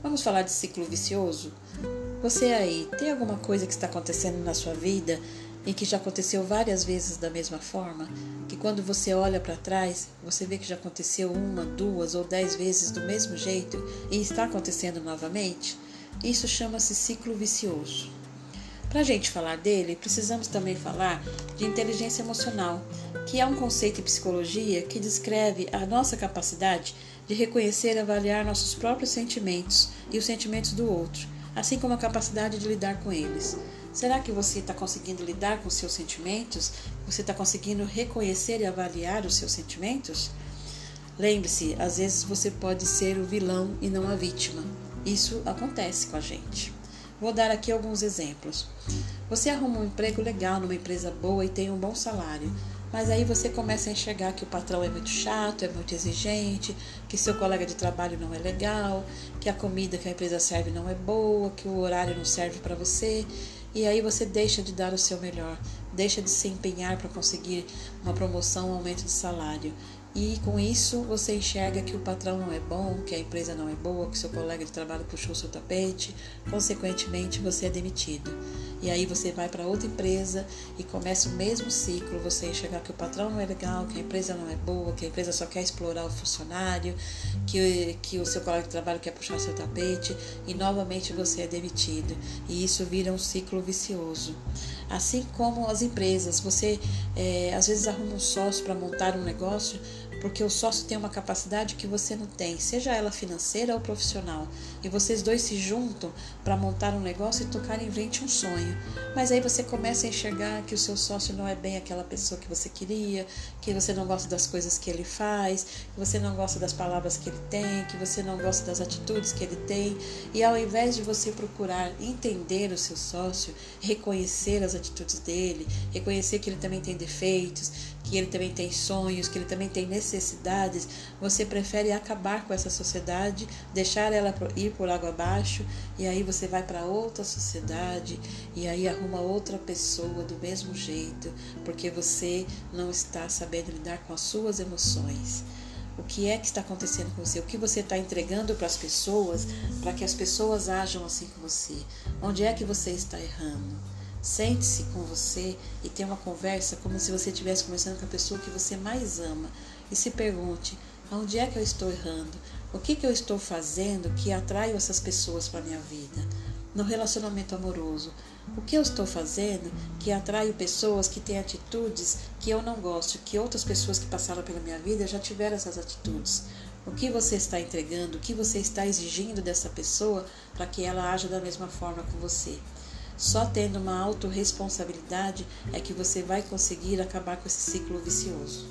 Vamos falar de ciclo vicioso? Você aí, tem alguma coisa que está acontecendo na sua vida e que já aconteceu várias vezes da mesma forma? Que quando você olha para trás, você vê que já aconteceu uma, duas ou dez vezes do mesmo jeito e está acontecendo novamente? Isso chama-se ciclo vicioso. Para a gente falar dele, precisamos também falar de inteligência emocional, que é um conceito em psicologia que descreve a nossa capacidade de reconhecer e avaliar nossos próprios sentimentos e os sentimentos do outro, assim como a capacidade de lidar com eles. Será que você está conseguindo lidar com seus sentimentos? Você está conseguindo reconhecer e avaliar os seus sentimentos? Lembre-se, às vezes você pode ser o vilão e não a vítima. Isso acontece com a gente. Vou dar aqui alguns exemplos. Você arruma um emprego legal numa empresa boa e tem um bom salário, mas aí você começa a enxergar que o patrão é muito chato, é muito exigente, que seu colega de trabalho não é legal, que a comida que a empresa serve não é boa, que o horário não serve para você, e aí você deixa de dar o seu melhor, deixa de se empenhar para conseguir uma promoção, um aumento de salário. E com isso você enxerga que o patrão não é bom, que a empresa não é boa, que seu colega de trabalho puxou seu tapete, consequentemente você é demitido. E aí você vai para outra empresa e começa o mesmo ciclo, você enxergar que o patrão não é legal, que a empresa não é boa, que a empresa só quer explorar o funcionário, que, que o seu colega de trabalho quer puxar seu tapete e novamente você é demitido. E isso vira um ciclo vicioso. Assim como as empresas, você é, às vezes arruma um sócio para montar um negócio, porque o sócio tem uma capacidade que você não tem, seja ela financeira ou profissional, e vocês dois se juntam para montar um negócio e tocar em frente um sonho. Mas aí você começa a enxergar que o seu sócio não é bem aquela pessoa que você queria, que você não gosta das coisas que ele faz, que você não gosta das palavras que ele tem, que você não gosta das atitudes que ele tem, e ao invés de você procurar entender o seu sócio, reconhecer as atitudes dele, reconhecer que ele também tem defeitos, que ele também tem sonhos, que ele também tem necessidades, você prefere acabar com essa sociedade, deixar ela ir por água abaixo, e aí você vai para outra sociedade e aí arruma outra pessoa do mesmo jeito, porque você não está sabendo lidar com as suas emoções. O que é que está acontecendo com você? O que você está entregando para as pessoas para que as pessoas ajam assim com você? Onde é que você está errando? Sente-se com você e tenha uma conversa como se você estivesse conversando com a pessoa que você mais ama e se pergunte: aonde é que eu estou errando? O que, que eu estou fazendo que atraio essas pessoas para a minha vida? No relacionamento amoroso, o que eu estou fazendo que atraio pessoas que têm atitudes que eu não gosto, que outras pessoas que passaram pela minha vida já tiveram essas atitudes? O que você está entregando, o que você está exigindo dessa pessoa para que ela haja da mesma forma com você? Só tendo uma autorresponsabilidade é que você vai conseguir acabar com esse ciclo vicioso.